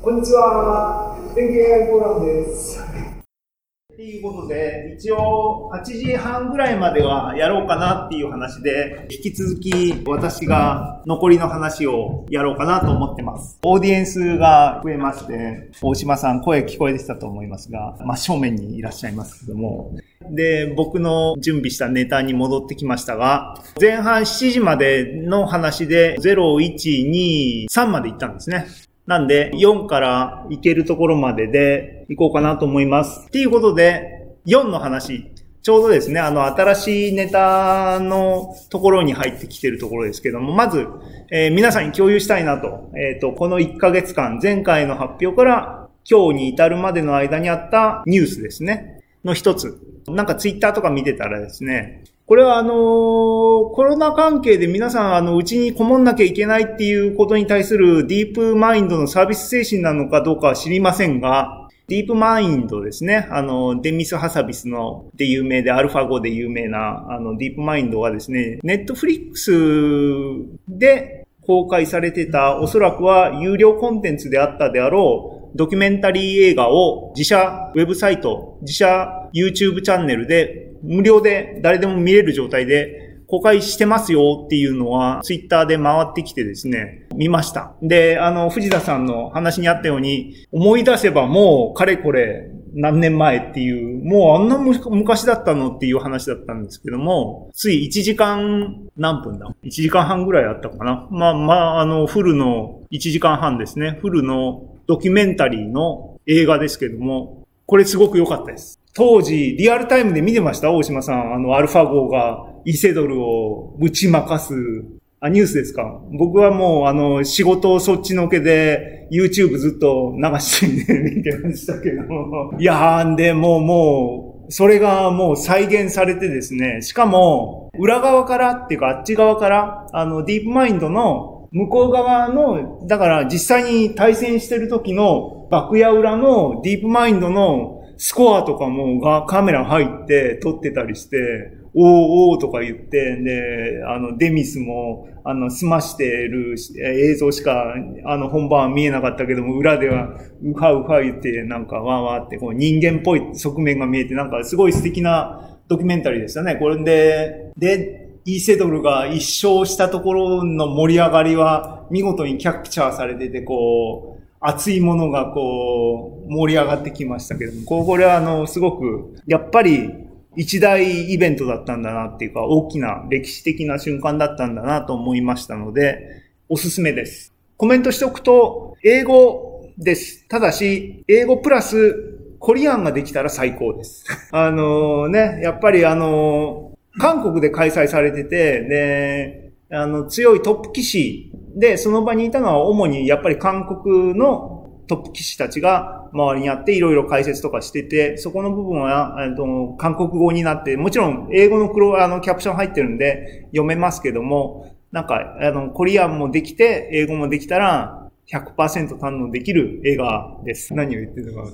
こんにちは。電気 AI フォーラムです。っていうことで、一応8時半ぐらいまではやろうかなっていう話で、引き続き私が残りの話をやろうかなと思ってます。オーディエンスが増えまして、大島さん声聞こえてきたと思いますが、真正面にいらっしゃいますけども、で、僕の準備したネタに戻ってきましたが、前半7時までの話で0、1、2、3まで行ったんですね。なんで、4から行けるところまでで行こうかなと思います。っていうことで、4の話。ちょうどですね、あの、新しいネタのところに入ってきてるところですけども、まず、えー、皆さんに共有したいなと。えっ、ー、と、この1ヶ月間、前回の発表から今日に至るまでの間にあったニュースですね。の一つ。なんかツイッターとか見てたらですね、これはあの、コロナ関係で皆さんあの、うちにこもんなきゃいけないっていうことに対するディープマインドのサービス精神なのかどうかは知りませんが、ディープマインドですね。あの、デミス・ハサビスので有名で、アルファ語で有名な、あの、ディープマインドはですね、ネットフリックスで公開されてた、おそらくは有料コンテンツであったであろう、ドキュメンタリー映画を自社ウェブサイト、自社 YouTube チャンネルで無料で誰でも見れる状態で公開してますよっていうのは、ツイッターで回ってきてですね、見ました。で、あの、藤田さんの話にあったように、思い出せばもう、かれこれ、何年前っていう、もうあんな昔だったのっていう話だったんですけども、つい1時間何分だ ?1 時間半ぐらいあったかなまあまあ、あの、フルの1時間半ですね。フルのドキュメンタリーの映画ですけども、これすごく良かったです。当時、リアルタイムで見てました？大島さん。あの、アルファ号がイセドルを打ち負かす。あ、ニュースですか？僕はもう、あの、仕事をそっちのけで、YouTube ずっと流して見てましたけど。いやー、で、もう、もう、それがもう再現されてですね、しかも、裏側からっていうか、あっち側から、あの、ディープマインドの向こう側の、だから実際に対戦してる時のバクヤ裏のディープマインドのスコアとかもがカメラ入って撮ってたりして、おーおーとか言って、で、あの、デミスも、あの、済ましてる映像しか、あの、本番は見えなかったけども、裏では、うはうは言って、なんか、わーわーって、こう、人間っぽい側面が見えて、なんか、すごい素敵なドキュメンタリーでしたね。これで、で、イーセドルが一勝したところの盛り上がりは、見事にキャプチャーされてて、こう、熱いものがこう、盛り上がってきましたけども、これはあの、すごく、やっぱり一大イベントだったんだなっていうか、大きな歴史的な瞬間だったんだなと思いましたので、おすすめです。コメントしておくと、英語です。ただし、英語プラス、コリアンができたら最高です。あのね、やっぱりあの韓国で開催されてて、で、あの、強いトップ棋士で、その場にいたのは主にやっぱり韓国のトップ棋士たちが周りにあっていろいろ解説とかしてて、そこの部分は、えっと、韓国語になって、もちろん英語の黒、あの、キャプション入ってるんで読めますけども、なんか、あの、コリアンもできて、英語もできたら100%堪能できる映画です。何を言ってるのか。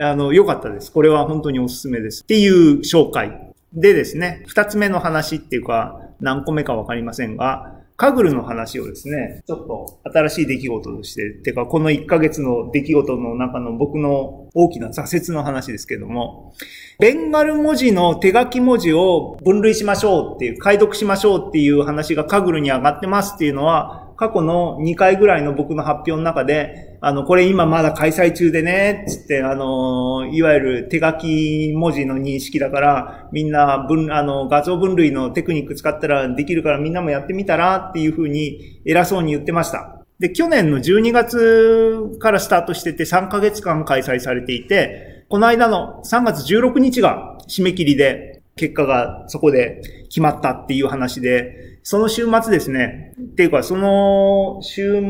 あの、良かったです。これは本当におすすめです。っていう紹介。でですね、二つ目の話っていうか、何個目かわかりませんが、カグルの話をですね、ちょっと新しい出来事として、てかこの1ヶ月の出来事の中の僕の大きな挫折の話ですけども、ベンガル文字の手書き文字を分類しましょうっていう、解読しましょうっていう話がカグルに上がってますっていうのは、過去の2回ぐらいの僕の発表の中で、あの、これ今まだ開催中でね、つって、あの、いわゆる手書き文字の認識だから、みんな分、あの、画像分類のテクニック使ったらできるからみんなもやってみたらっていうふうに偉そうに言ってました。で、去年の12月からスタートしてて3ヶ月間開催されていて、この間の3月16日が締め切りで、結果がそこで決まったっていう話で、その週末ですね、っていうか、その週、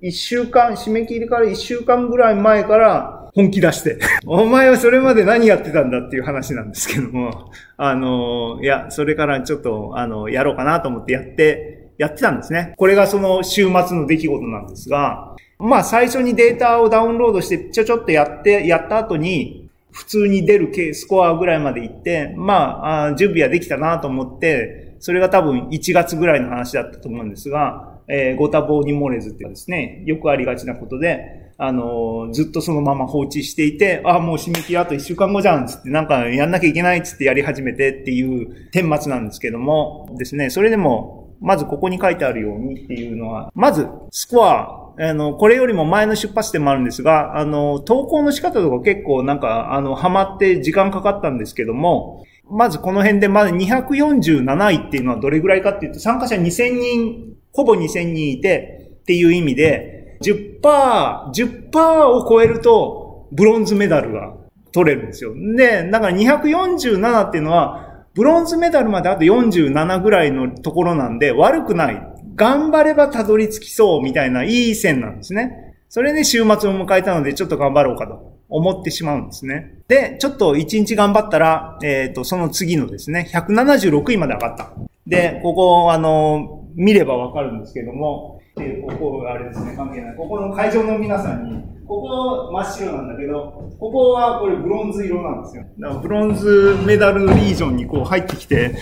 一週間、締め切りから一週間ぐらい前から本気出して、お前はそれまで何やってたんだっていう話なんですけども、あの、いや、それからちょっと、あの、やろうかなと思ってやって、やってたんですね。これがその週末の出来事なんですが、まあ最初にデータをダウンロードしてちょちょっとやって、やった後に、普通に出るスコアぐらいまで行って、まあ、準備はできたなと思って、それが多分1月ぐらいの話だったと思うんですが、えー、ご多忙に漏れずってですね、よくありがちなことで、あの、ずっとそのまま放置していて、あ、もう締め切りあと1週間後じゃん、つって、なんかやんなきゃいけないつってやり始めてっていう顛末なんですけども、ですね、それでも、まずここに書いてあるようにっていうのは、まず、スコア、あの、これよりも前の出発点もあるんですが、あの、投稿の仕方とか結構なんか、あの、ハマって時間かかったんですけども、まずこの辺でまず247位っていうのはどれぐらいかっていうと、参加者2000人、ほぼ2000人いてっていう意味で、10%、10%を超えると、ブロンズメダルが取れるんですよ。で、だから247っていうのは、ブロンズメダルまであと47ぐらいのところなんで、悪くない。頑張ればたどり着きそうみたいないい線なんですね。それで週末を迎えたので、ちょっと頑張ろうかと思ってしまうんですね。で、ちょっと1日頑張ったら、えっ、ー、と、その次のですね、176位まで上がった。で、ここ、あの、見ればわかるんですけども、ここがあれですね、関係ない。ここの会場の皆さんに、ここ真っ白なんだけど、ここはこれブロンズ色なんですよ。だからブロンズメダルリージョンにこう入ってきて、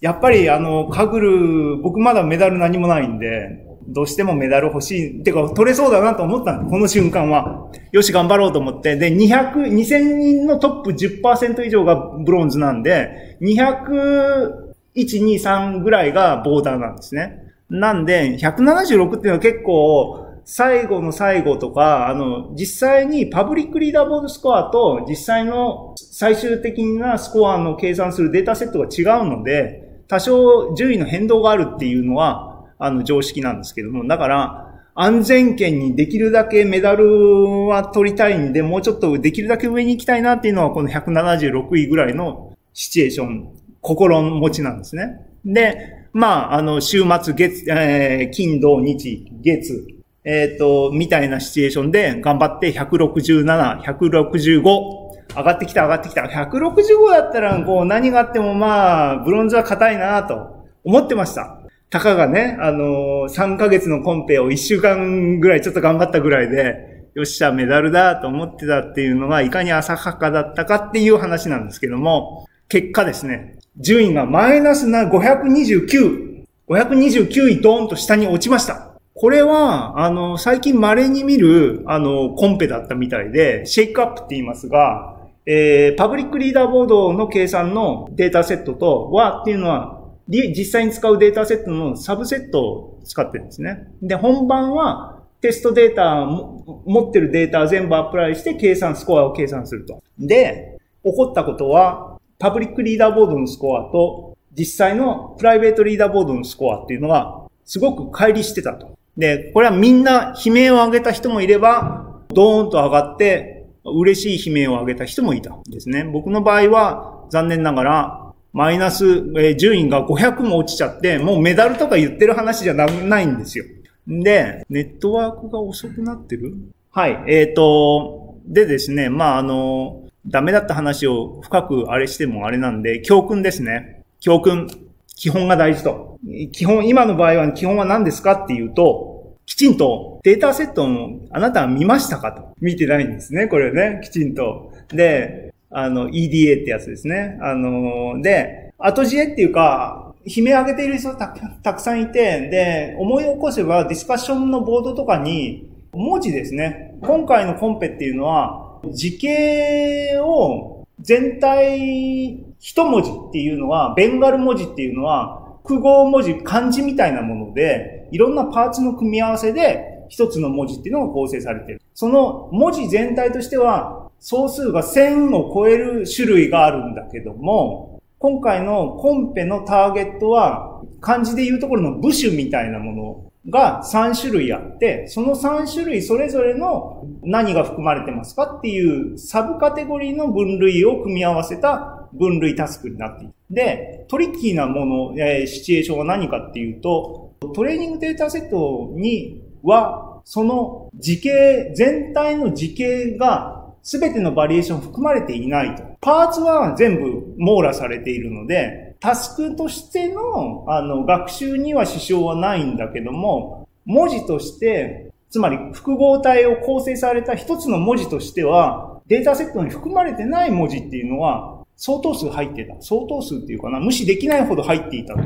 やっぱりあの、かぐる、僕まだメダル何もないんで、どうしてもメダル欲しい。てか、取れそうだなと思ったんこの瞬間は。よし、頑張ろうと思って。で、200、2000人のトップ10%以上がブロンズなんで、200、1、2、3ぐらいがボーダーなんですね。なんで、176っていうのは結構、最後の最後とか、あの、実際にパブリックリーダーボードスコアと実際の最終的なスコアの計算するデータセットが違うので、多少順位の変動があるっていうのは、あの、常識なんですけども、だから、安全圏にできるだけメダルは取りたいんで、もうちょっとできるだけ上に行きたいなっていうのは、この176位ぐらいのシチュエーション、心持ちなんですね。で、まあ、あの、週末、月、えー、金、土、日、月、えっ、ー、と、みたいなシチュエーションで頑張って167、165、上がってきた上がってきた。165だったら、こう、何があってもまあ、ブロンズは硬いなと思ってました。たかがね、あのー、3ヶ月のコンペを1週間ぐらいちょっと頑張ったぐらいで、よっしゃ、メダルだと思ってたっていうのが、いかに浅はかだったかっていう話なんですけども、結果ですね、順位がマイナスな529、529位ドーンと下に落ちました。これは、あの、最近稀に見る、あの、コンペだったみたいで、シェイクアップって言いますが、えー、パブリックリーダーボードの計算のデータセットとはっていうのは、実際に使うデータセットのサブセットを使ってるんですね。で、本番はテストデータ、持ってるデータ全部アプライして計算、スコアを計算すると。で、起こったことは、パブリックリーダーボードのスコアと実際のプライベートリーダーボードのスコアっていうのはすごく乖離してたと。で、これはみんな悲鳴を上げた人もいれば、ドーンと上がって嬉しい悲鳴を上げた人もいたんですね。僕の場合は残念ながらマイナス、えー、順位が500も落ちちゃって、もうメダルとか言ってる話じゃなないんですよ。で、ネットワークが遅くなってる？はい。えっ、ー、と、でですね、まあ、あの、ダメだった話を深くあれしてもあれなんで、教訓ですね。教訓。基本が大事と。基本、今の場合は基本は何ですかっていうと、きちんとデータセットをあなたは見ましたかと。見てないんですね、これね。きちんと。で、あの、EDA ってやつですね。あの、で、後知恵っていうか、悲鳴上げている人たたくさんいて、で、思い起こせばディスカッションのボードとかに、文字ですね。今回のコンペっていうのは、字形を全体一文字っていうのは、ベンガル文字っていうのは、複合文字、漢字みたいなもので、いろんなパーツの組み合わせで一つの文字っていうのが構成されている。その文字全体としては、総数が1000を超える種類があるんだけども、今回のコンペのターゲットは、漢字で言うところの部首みたいなものが3種類あって、その3種類それぞれの何が含まれてますかっていうサブカテゴリーの分類を組み合わせた分類タスクになっている。で、トリッキーなもの、えー、シチュエーションは何かっていうと、トレーニングデータセットには、その時系、全体の時系が全てのバリエーション含まれていないと。パーツは全部網羅されているので、タスクとしての、あの、学習には支障はないんだけども、文字として、つまり複合体を構成された一つの文字としては、データセットに含まれてない文字っていうのは、相当数入ってた。相当数っていうかな、無視できないほど入っていたと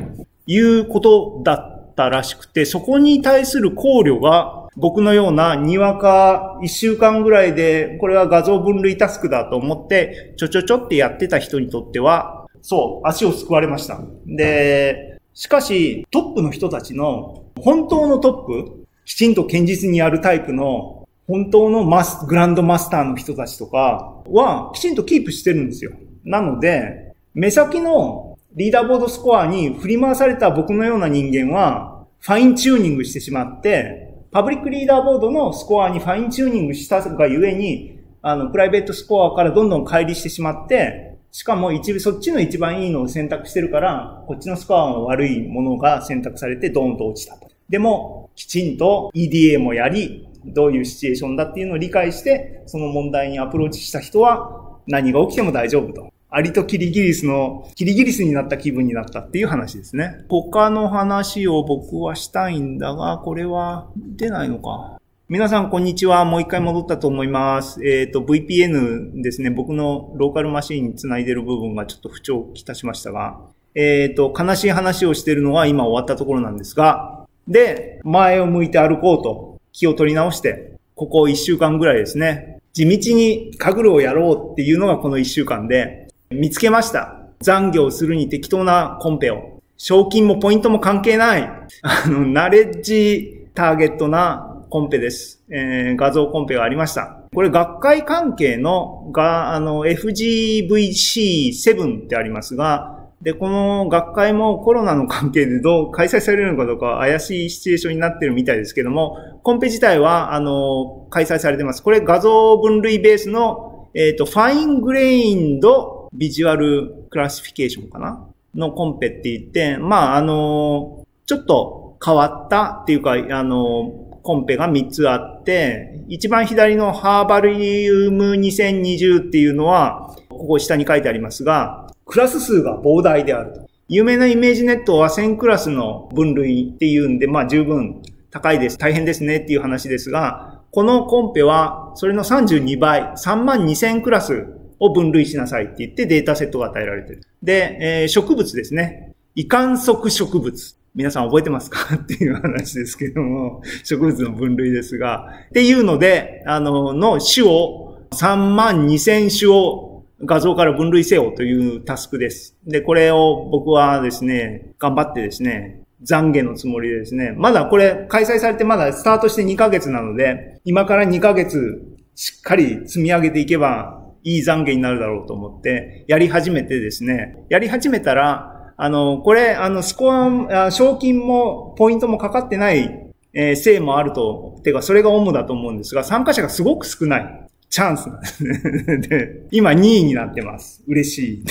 いうことだったらしくて、そこに対する考慮が僕のようなにわか1週間ぐらいで、これは画像分類タスクだと思って、ちょちょちょってやってた人にとっては、そう、足を救われました。で、しかし、トップの人たちの、本当のトップ、きちんと堅実にやるタイプの、本当のマス、グランドマスターの人たちとかは、きちんとキープしてるんですよ。なので、目先のリーダーボードスコアに振り回された僕のような人間は、ファインチューニングしてしまって、パブリックリーダーボードのスコアにファインチューニングしたがゆえに、あの、プライベートスコアからどんどん乖離してしまって、しかも一部、そっちの一番いいのを選択してるから、こっちのスコアの悪いものが選択されてドーンと落ちたと。でも、きちんと EDA もやり、どういうシチュエーションだっていうのを理解して、その問題にアプローチした人は、何が起きても大丈夫と。アリとキリギリスの、キリギリスになった気分になったっていう話ですね。他の話を僕はしたいんだが、これは出ないのか。皆さん、こんにちは。もう一回戻ったと思います。えっ、ー、と、VPN ですね。僕のローカルマシンにつないでる部分がちょっと不調をきたしましたが、えっ、ー、と、悲しい話をしてるのは今終わったところなんですが、で、前を向いて歩こうと気を取り直して、ここ一週間ぐらいですね、地道にカグルをやろうっていうのがこの一週間で、見つけました。残業するに適当なコンペを。賞金もポイントも関係ない。あの、ナレッジターゲットなコンペです。えー、画像コンペがありました。これ学会関係のが、あの、FGVC7 ってありますが、で、この学会もコロナの関係でどう開催されるのかどうか怪しいシチュエーションになってるみたいですけども、コンペ自体は、あの、開催されてます。これ画像分類ベースの、えっ、ー、と、 Fine-Grained Visual Classification かな？のコンペって言って、まあ、あの、ちょっと変わったっていうか、あの、コンペが3つあって、一番左のハーバリウム2020っていうのは、ここ下に書いてありますが、クラス数が膨大であると。有名なイメージネットは1000クラスの分類っていうんで、まあ十分高いです。大変ですねっていう話ですが、このコンペはそれの32倍、3万2000クラスを分類しなさいって言ってデータセットが与えられてる。で、えー、植物ですね。異観測植物。皆さん覚えてますか？っていう話ですけども、植物の分類ですが、っていうので、あの、の種を3万2000種を画像から分類せよというタスクです。で、これを僕はですね、頑張ってですね、懺悔のつもりでですね、まだこれ開催されてまだスタートして2ヶ月なので、今から2ヶ月しっかり積み上げていけばいい懺悔になるだろうと思って、やり始めてですね、やり始めたら、あの、これ、あの、スコア、賞金も、ポイントもかかってない、えー、せいもあると、てか、それが主だと思うんですが、参加者がすごく少ない。チャンスなんですね。で、今2位になってます。嬉しい。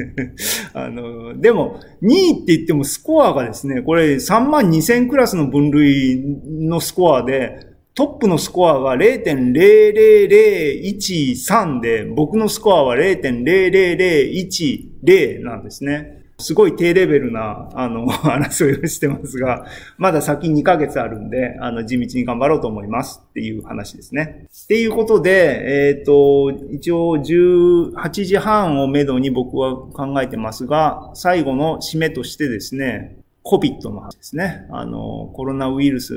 あの、でも、2位って言ってもスコアがですね、これ3万2000クラスの分類のスコアで、トップのスコアが0.00013で、僕のスコアは0.00010なんですね。すごい低レベルな、あの、争いをしてますが、まだ先2ヶ月あるんで、あの、地道に頑張ろうと思いますっていう話ですね。っていうことで、えっ、ー、と、一応18時半をめどに僕は考えてますが、最後の締めとしてですね、COVID の話ですね。あの、コロナウイルス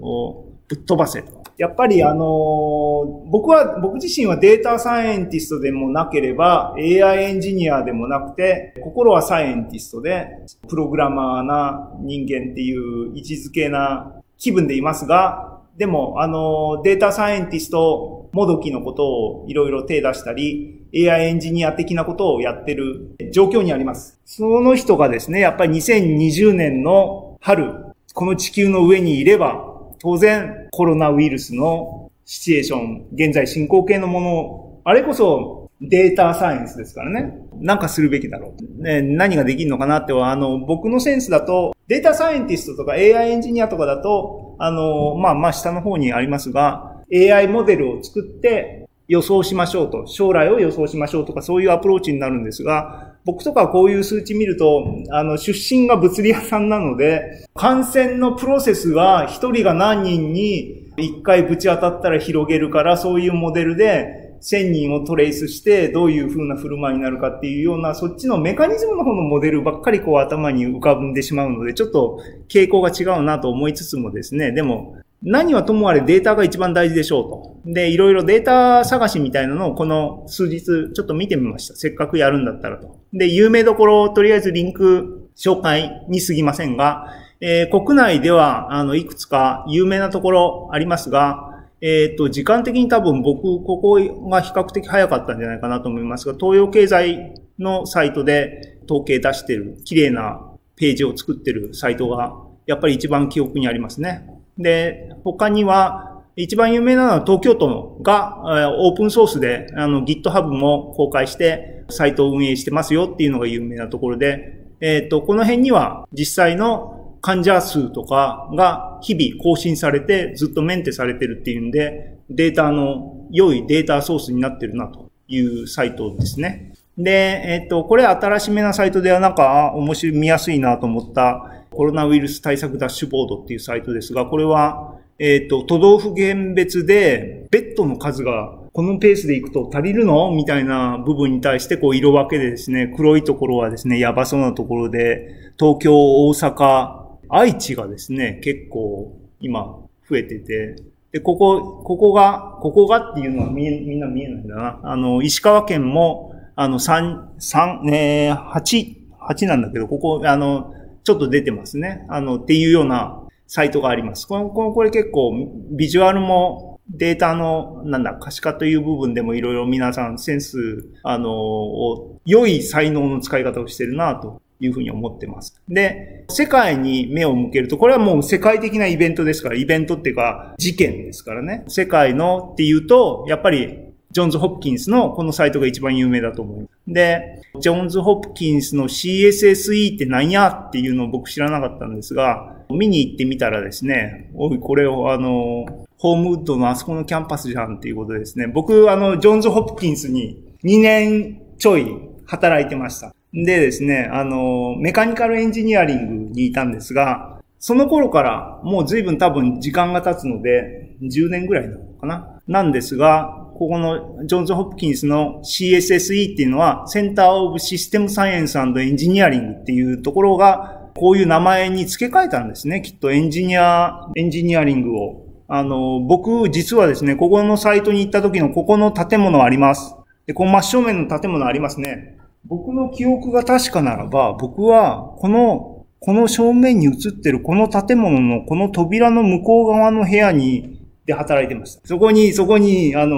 をぶっ飛ばせと。やっぱりあの、僕は、僕自身はデータサイエンティストでもなければ AI エンジニアでもなくて、心はサイエンティストで、プログラマーな人間っていう位置づけな気分でいますが、でも、あの、データサイエンティストもどきのことをいろいろ手出したり、AI エンジニア的なことをやってる状況にあります。その人がですね、やっぱり2020年の春、この地球の上にいれば、当然コロナウイルスのシチュエーション、現在進行形のもの、あれこそデータサイエンスですからね。なんかするべきだろう。ね、何ができるのかなっては、あの、僕のセンスだと、データサイエンティストとか AI エンジニアとかだと、あの、まあまあ下の方にありますが、AI モデルを作って予想しましょうと、将来を予想しましょうとかそういうアプローチになるんですが、僕とかこういう数値見ると、あの、出身が物理屋さんなので、感染のプロセスは一人が何人に一回ぶち当たったら広げるから、そういうモデルで、1000人をトレースしてどういう風な振る舞いになるかっていうような、そっちのメカニズムの方のモデルばっかりこう頭に浮かんでしまうので、ちょっと傾向が違うなと思いつつもですね、でも何はともあれデータが一番大事でしょうと。で、いろいろデータ探しみたいなのをこの数日ちょっと見てみました。せっかくやるんだったらと。で、有名どころをとりあえずリンク紹介に過ぎませんが、えー、国内では、あの、いくつか有名なところありますが、えっ、ー、と、時間的に多分僕、ここが比較的早かったんじゃないかなと思いますが、東洋経済のサイトで統計出してる、綺麗なページを作ってるサイトが、やっぱり一番記憶にありますね。で、他には、一番有名なのは東京都のが、オープンソースで、あの、GitHub も公開して、サイトを運営してますよっていうのが有名なところで、えっ、ー、と、この辺には実際の患者数とかが日々更新されてずっとメンテされてるっていうんで、データの良いデータソースになってるなというサイトですね。で、えっ、ー、と、これ新しめなサイトではなんか面白い、見やすいなと思ったコロナウイルス対策ダッシュボードっていうサイトですが、これは、えっ、ー、と、都道府県別でベッドの数がこのペースでいくと足りるのみたいな部分に対して、こう、色分けでですね、黒いところはですね、やばそうなところで、東京、大阪、愛知がですね、結構今増えてて、で、ここ、ここが、ここがっていうのはみみんな見えないんだな。あの、石川県も、あの、三、三、ね、八、八なんだけど、ここ、あの、ちょっと出てますね。あの、っていうようなサイトがあります。この、この、これ結構、ビジュアルもデータの、なんだ、可視化という部分でもいろいろ皆さんセンス、あの、良い才能の使い方をしてるなというふうに思ってます。で、世界に目を向けると、これはもう世界的なイベントですから、イベントっていうか事件ですからね。世界のっていうと、やっぱりジョンズ・ホプキンスのこのサイトが一番有名だと思う。で、ジョンズ・ホプキンスの CSSE って何やっていうのを僕知らなかったんですが、見に行ってみたらですね、おい、これをあの、ホームウッドのあそこのキャンパスじゃんっていうことですね。僕、あの、ジョンズ・ホプキンスに2年ちょい働いてました。でですね、あの、メカニカルエンジニアリングにいたんですが、その頃からもう随分多分時間が経つので、10年ぐらいなのかななんですが、ここのジョンズ・ホプキンスの CSSE っていうのは、 Center of System Science Engineering っていうところが、こういう名前に付け替えたんですね。きっとエンジニア、エンジニアリングを。あの、僕、実はですね、ここのサイトに行った時のここの建物あります。で、この真正面の建物ありますね。僕の記憶が確かならば、僕は、この、この正面に映ってるこの建物のこの扉の向こう側の部屋に、で働いてました。そこに、そこに、あの、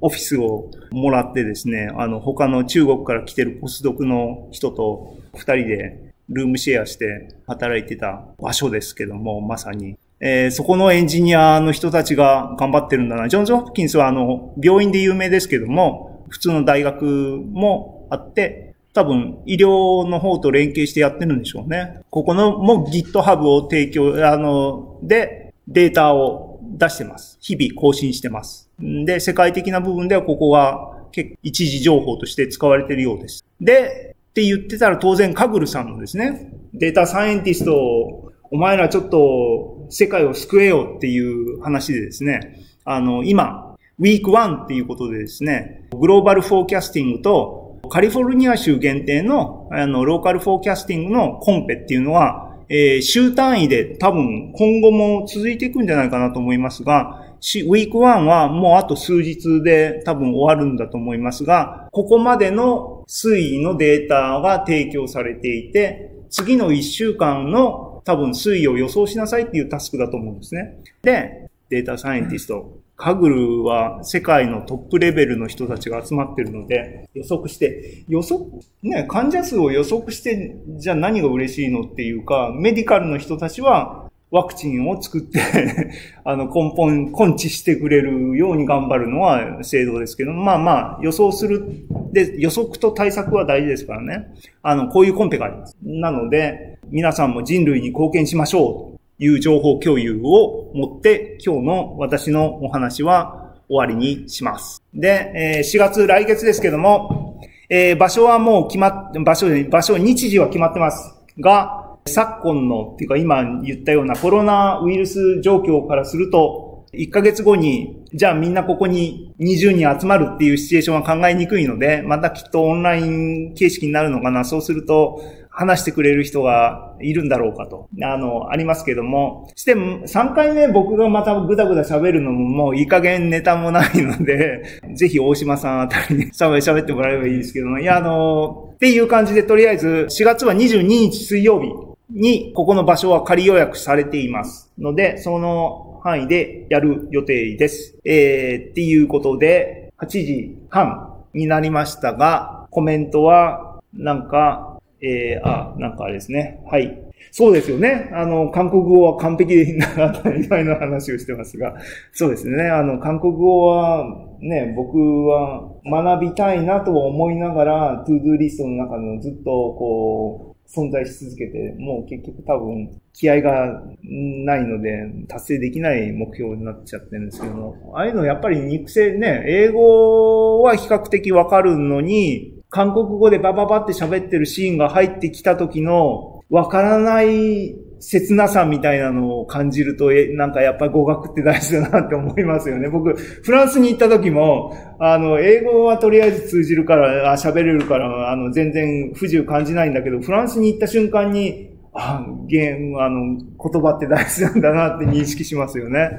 オフィスをもらってですね、あの、他の中国から来てるポスドクの人と二人でルームシェアして働いてた場所ですけども、まさに。えー、そこのエンジニアの人たちが頑張ってるんだな。ジョンズ・ホプキンスはあの、病院で有名ですけども、普通の大学もあって、多分医療の方と連携してやってるんでしょうね。ここのも GitHub を提供、あの、でデータを出してます。日々更新してます。で、世界的な部分ではここが結一時情報として使われているようです。で、って言ってたら当然カグルさんのですね、データサイエンティスト、お前らちょっと世界を救えよっていう話でですね、あの、今、ウィーク1っていうことでですね、グローバルフォーキャスティングとカリフォルニア州限定のあのローカルフォーキャスティングのコンペっていうのは、えー、週単位で多分今後も続いていくんじゃないかなと思いますが、ウィーク1はもうあと数日で多分終わるんだと思いますが、ここまでの推移のデータが提供されていて、次の1週間の多分推移を予想しなさいっていうタスクだと思うんですね。で、データサイエンティスト、カグルは世界のトップレベルの人たちが集まってるので、予測して、予測、ね、患者数を予測して、じゃあ何が嬉しいのっていうか、メディカルの人たちはワクチンを作って あの、根本、根治してくれるように頑張るのは制度ですけど、まあまあ、予想する。で、予測と対策は大事ですからね。あの、こういうコンペがあります。なので、皆さんも人類に貢献しましょういう情報共有を持って、今日の私のお話は終わりにします。で、え4月来月ですけども、え、場所はもう決まっ、場所、場所、日時は決まってます。が、昨今の、っていうか今言ったようなコロナウイルス状況からすると、1ヶ月後に、じゃあみんなここに20人集まるっていうシチュエーションは考えにくいので、またきっとオンライン形式になるのかな。そうすると、話してくれる人がいるんだろうかと、あの、ありますけども、して3回目僕がまたぐだぐだ喋るのももういい加減ネタもないので、ぜひ大島さんあたりに 喋ってもらえばいいですけども、いや、あの、っていう感じでとりあえず4月は22日水曜日にここの場所は仮予約されています。ので、その範囲でやる予定です。えー、っていうことで、8時半になりましたが、コメントは、なんか、えー、あ、なんかあれですね。はい。そうですよね。あの、韓国語は完璧な当たり前の話をしてますが、そうですね。あの、韓国語はね、僕は学びたいなと思いながら、トゥードゥーリストの中のずっとこう、存在し続けて、もう結局多分気合がないので達成できない目標になっちゃってるんですけども、ああいうのやっぱり肉声ね、英語は比較的わかるのに、韓国語でバババって喋ってるシーンが入ってきた時のわからない切なさみたいなのを感じると、え、なんかやっぱり語学って大事だなって思いますよね。僕、フランスに行った時も、あの、英語はとりあえず通じるから、喋れるから、あの、全然不自由感じないんだけど、フランスに行った瞬間に、あ、ゲーム、あの、言葉って大事なんだなって認識しますよね。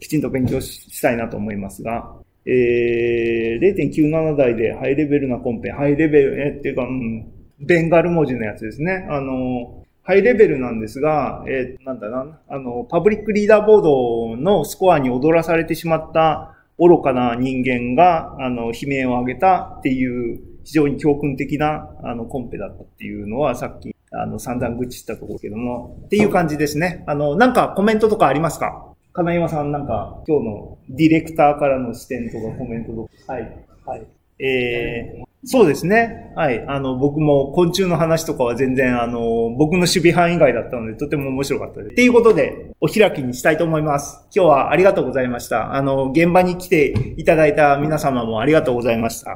きちんと勉強したいなと思いますが。えー、0.97台でハイレベルなコンペ、ハイレベル、えっていうか、うん、ベンガル文字のやつですね。あの、ハイレベルなんですが、えー、なんだな、あの、パブリックリーダーボードのスコアに踊らされてしまった愚かな人間が、あの、悲鳴を上げたっていう、非常に教訓的な、あの、コンペだったっていうのは、さっき、あの、散々愚痴したところけども、っていう感じですね。あの、なんかコメントとかありますか？金山さん、なんか、今日のディレクターからの視点とかコメントとか。はい。はい。えー、そうですね。はい。あの、僕も昆虫の話とかは全然、あの、僕の守備範囲外だったので、とても面白かったです。っていうことで、お開きにしたいと思います。今日はありがとうございました。あの、現場に来ていただいた皆様もありがとうございました。